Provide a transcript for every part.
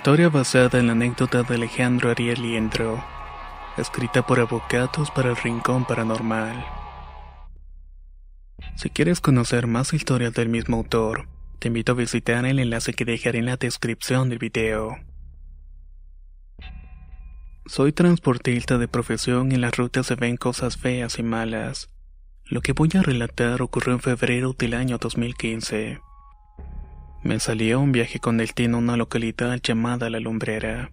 Historia basada en la anécdota de Alejandro Ariel Liendro. Escrita por Avocados para el Rincón Paranormal. Si quieres conocer más historias del mismo autor, te invito a visitar el enlace que dejaré en la descripción del video. Soy transportista de profesión y en las rutas se ven cosas feas y malas. Lo que voy a relatar ocurrió en febrero del año 2015. Me salí a un viaje con destino a una localidad llamada La Lumbrera.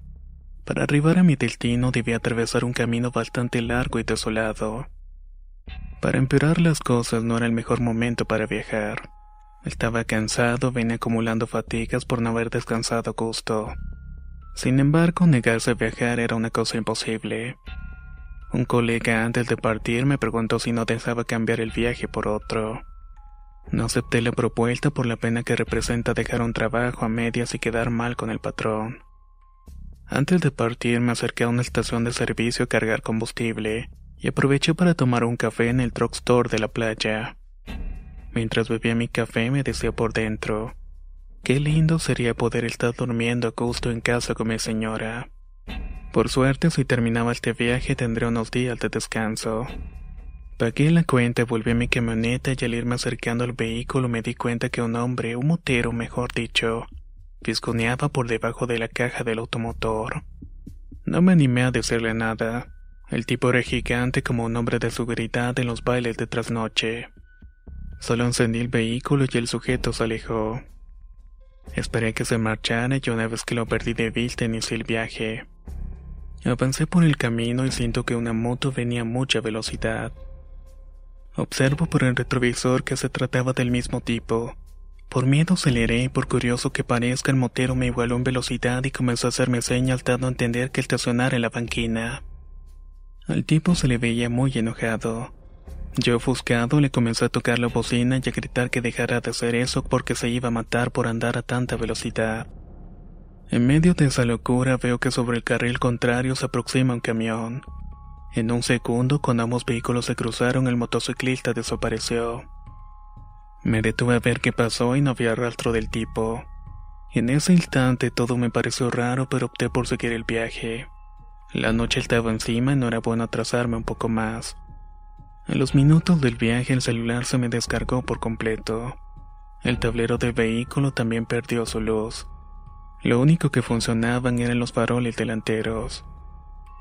Para arribar a mi destino debía atravesar un camino bastante largo y desolado. Para empeorar las cosas no era el mejor momento para viajar. Estaba cansado, venía acumulando fatigas por no haber descansado a gusto. Sin embargo, negarse a viajar era una cosa imposible. Un colega antes de partir me preguntó si no deseaba cambiar el viaje por otro. No acepté la propuesta por la pena que representa dejar un trabajo a medias y quedar mal con el patrón. Antes de partir me acerqué a una estación de servicio a cargar combustible y aproveché para tomar un café en el drugstore de la playa. Mientras bebía mi café me decía por dentro, qué lindo sería poder estar durmiendo a gusto en casa con mi señora. Por suerte si terminaba este viaje tendré unos días de descanso. Pagué la cuenta volví a mi camioneta y al irme acercando al vehículo me di cuenta que un hombre, un motero mejor dicho, fisconeaba por debajo de la caja del automotor. No me animé a decirle nada. El tipo era gigante como un hombre de seguridad en los bailes de trasnoche. Solo encendí el vehículo y el sujeto se alejó. Esperé que se marchara y una vez que lo perdí de vista inicié el viaje. Avancé por el camino y siento que una moto venía a mucha velocidad. Observo por el retrovisor que se trataba del mismo tipo. Por miedo aceleré y por curioso que parezca el motero me igualó en velocidad y comenzó a hacerme señas dando a entender que estacionara en la banquina. Al tipo se le veía muy enojado. Yo ofuscado le comencé a tocar la bocina y a gritar que dejara de hacer eso porque se iba a matar por andar a tanta velocidad. En medio de esa locura veo que sobre el carril contrario se aproxima un camión. En un segundo, cuando ambos vehículos se cruzaron, el motociclista desapareció. Me detuve a ver qué pasó y no había rastro del tipo. En ese instante todo me pareció raro, pero opté por seguir el viaje. La noche estaba encima y no era bueno atrasarme un poco más. En los minutos del viaje el celular se me descargó por completo. El tablero del vehículo también perdió su luz. Lo único que funcionaban eran los faroles delanteros.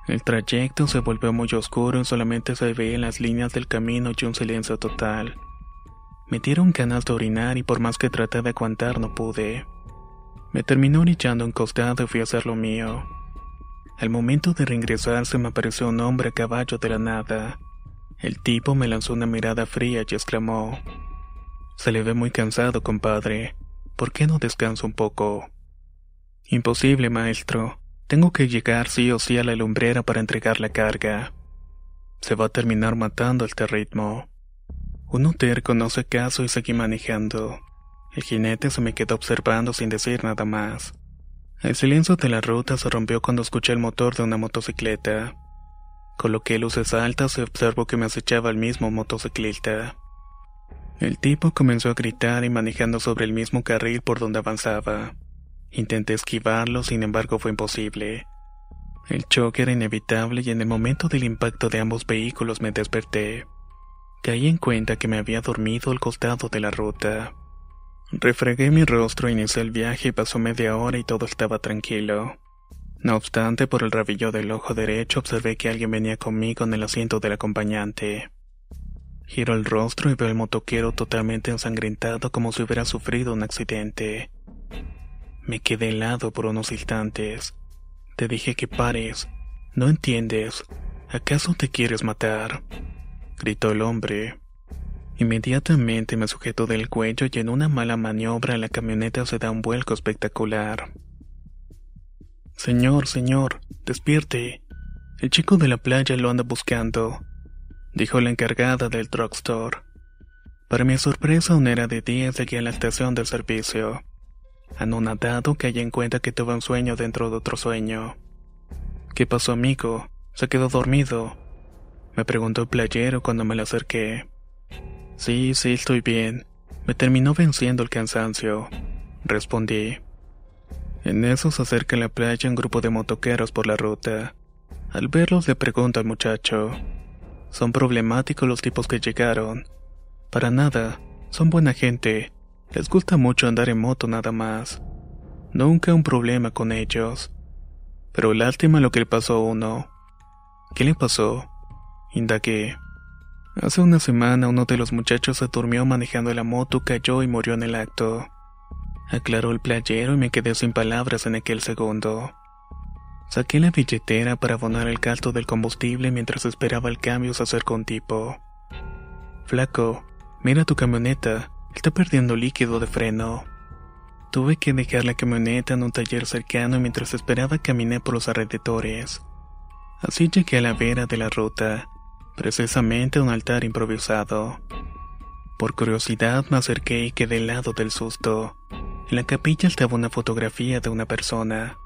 El trayecto se volvió muy oscuro y solamente se veían las líneas del camino y un silencio total. Me dieron ganas de orinar y por más que traté de aguantar no pude. Me terminó orillando un costado y fui a hacer lo mío. Al momento de reingresar se me apareció un hombre a caballo de la nada. El tipo me lanzó una mirada fría y exclamó: Se le ve muy cansado, compadre. ¿Por qué no descansa un poco? Imposible, maestro. Tengo que llegar sí o sí a la lumbrera para entregar la carga. Se va a terminar matando a este ritmo. Un terco no se caso y seguí manejando. El jinete se me quedó observando sin decir nada más. El silencio de la ruta se rompió cuando escuché el motor de una motocicleta. Coloqué luces altas y observo que me acechaba el mismo motociclista. El tipo comenzó a gritar y manejando sobre el mismo carril por donde avanzaba. Intenté esquivarlo, sin embargo fue imposible. El choque era inevitable y en el momento del impacto de ambos vehículos me desperté. Caí en cuenta que me había dormido al costado de la ruta. Refregué mi rostro, inicié el viaje y pasó media hora y todo estaba tranquilo. No obstante, por el rabillo del ojo derecho observé que alguien venía conmigo en el asiento del acompañante. Giro el rostro y veo al motoquero totalmente ensangrentado como si hubiera sufrido un accidente. Me quedé helado por unos instantes. Te dije que pares. ¿No entiendes? ¿Acaso te quieres matar? gritó el hombre. Inmediatamente me sujetó del cuello y en una mala maniobra la camioneta se da un vuelco espectacular. Señor, señor, despierte. El chico de la playa lo anda buscando dijo la encargada del drugstore. Para mi sorpresa, aún era de día y seguía la estación del servicio. Anonadado caí en cuenta que tuve un sueño dentro de otro sueño. ¿Qué pasó, amigo? ¿Se quedó dormido? Me preguntó el playero cuando me le acerqué. Sí, sí, estoy bien. Me terminó venciendo el cansancio. Respondí. En eso se acerca a la playa un grupo de motoqueros por la ruta. Al verlos le pregunto al muchacho. Son problemáticos los tipos que llegaron. Para nada, son buena gente. Les gusta mucho andar en moto nada más. Nunca un problema con ellos. Pero lástima lo que le pasó a uno. ¿Qué le pasó? Indagué. Hace una semana uno de los muchachos se durmió manejando la moto, cayó y murió en el acto. Aclaró el playero y me quedé sin palabras en aquel segundo. Saqué la billetera para abonar el gasto del combustible mientras esperaba el cambio se acercó un tipo. Flaco, mira tu camioneta, está perdiendo líquido de freno. Tuve que dejar la camioneta en un taller cercano y mientras esperaba caminé por los alrededores. Así llegué a la vera de la ruta, precisamente a un altar improvisado. Por curiosidad me acerqué y quedé lado del susto. En la capilla estaba una fotografía de una persona.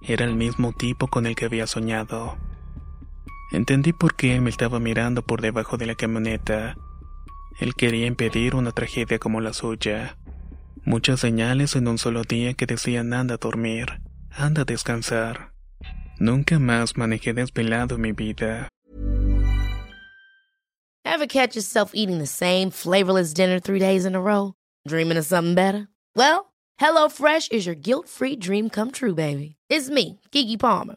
Era el mismo tipo con el que había soñado. Entendí por qué me estaba mirando por debajo de la camioneta. Él quería impedir una tragedia como la suya. Muchas señales en un solo día que decían anda a dormir, anda a descansar. Nunca más manejé desvelado mi vida. Ever catch yourself eating the same flavorless dinner three days in a row? Dreaming of something better? Well, HelloFresh is your guilt-free dream come true, baby. It's me, Kiki Palmer.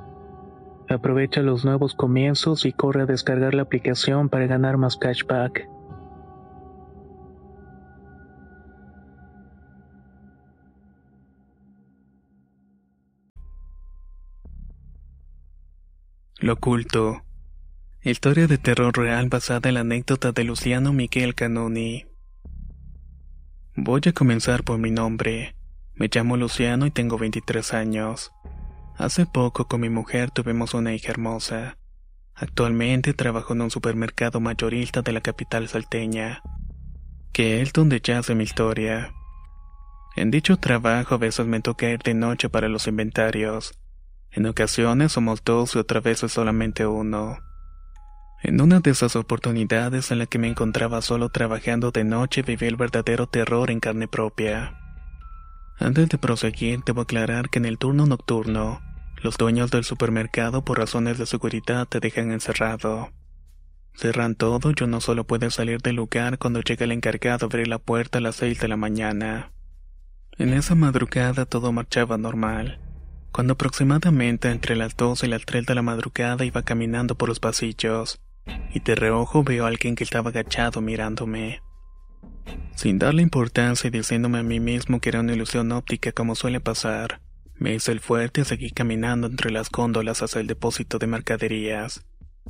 Aprovecha los nuevos comienzos y corre a descargar la aplicación para ganar más cashback. Lo oculto. Historia de terror real basada en la anécdota de Luciano Miguel Canoni. Voy a comenzar por mi nombre. Me llamo Luciano y tengo 23 años. Hace poco con mi mujer tuvimos una hija hermosa. Actualmente trabajo en un supermercado mayorista de la capital salteña, que es donde yace mi historia. En dicho trabajo a veces me toca ir de noche para los inventarios. En ocasiones somos dos y otra vez es solamente uno. En una de esas oportunidades en la que me encontraba solo trabajando de noche viví el verdadero terror en carne propia. Antes de proseguir, debo aclarar que en el turno nocturno, los dueños del supermercado por razones de seguridad te dejan encerrado. Cerran todo y uno solo puede salir del lugar cuando llega el encargado a abrir la puerta a las seis de la mañana. En esa madrugada todo marchaba normal. Cuando aproximadamente entre las dos y las tres de la madrugada iba caminando por los pasillos, y de reojo veo a alguien que estaba agachado mirándome. Sin darle importancia y diciéndome a mí mismo que era una ilusión óptica como suele pasar, me hice el fuerte y seguí caminando entre las góndolas hacia el depósito de mercaderías,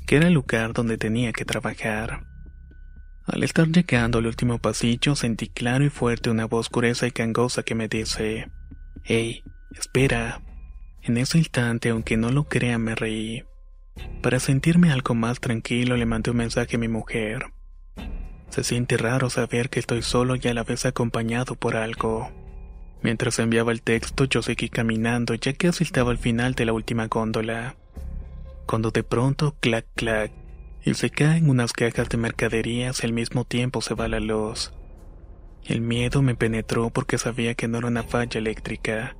que era el lugar donde tenía que trabajar. Al estar llegando al último pasillo sentí claro y fuerte una voz gruesa y cangosa que me dice, Hey, espera. En ese instante, aunque no lo crea, me reí. Para sentirme algo más tranquilo le mandé un mensaje a mi mujer. Se siente raro saber que estoy solo y a la vez acompañado por algo. Mientras enviaba el texto yo seguí caminando ya que estaba al final de la última góndola. Cuando de pronto, clac clac, y se caen unas cajas de mercaderías al mismo tiempo se va la luz. El miedo me penetró porque sabía que no era una falla eléctrica.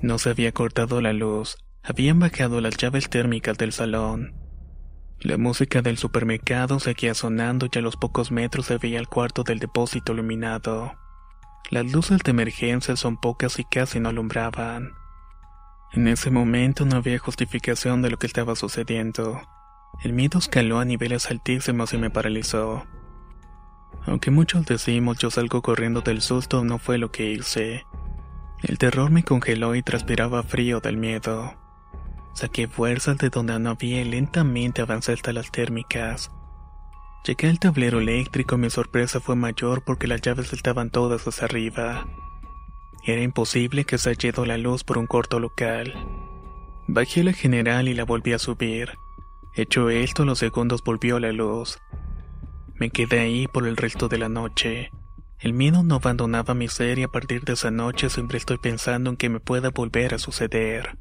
No se había cortado la luz, habían bajado las llaves térmicas del salón. La música del supermercado seguía sonando y a los pocos metros se veía el cuarto del depósito iluminado. Las luces de emergencia son pocas y casi no alumbraban. En ese momento no había justificación de lo que estaba sucediendo. El miedo escaló a niveles altísimos y me paralizó. Aunque muchos decimos yo salgo corriendo del susto, no fue lo que hice. El terror me congeló y transpiraba frío del miedo. Saqué fuerzas de donde no había y lentamente avancé hasta las térmicas. Llegué al tablero eléctrico y mi sorpresa fue mayor porque las llaves estaban todas hacia arriba. Era imposible que se haya ido la luz por un corto local. Bajé la general y la volví a subir. Hecho esto, los segundos volvió la luz. Me quedé ahí por el resto de la noche. El miedo no abandonaba mi ser y a partir de esa noche siempre estoy pensando en que me pueda volver a suceder.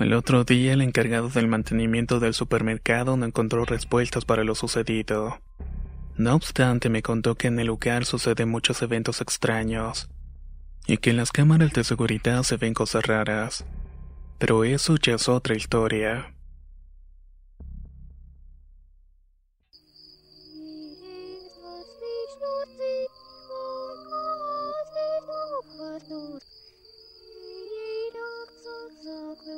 El otro día el encargado del mantenimiento del supermercado no encontró respuestas para lo sucedido. No obstante, me contó que en el lugar suceden muchos eventos extraños y que en las cámaras de seguridad se ven cosas raras. Pero eso ya es otra historia.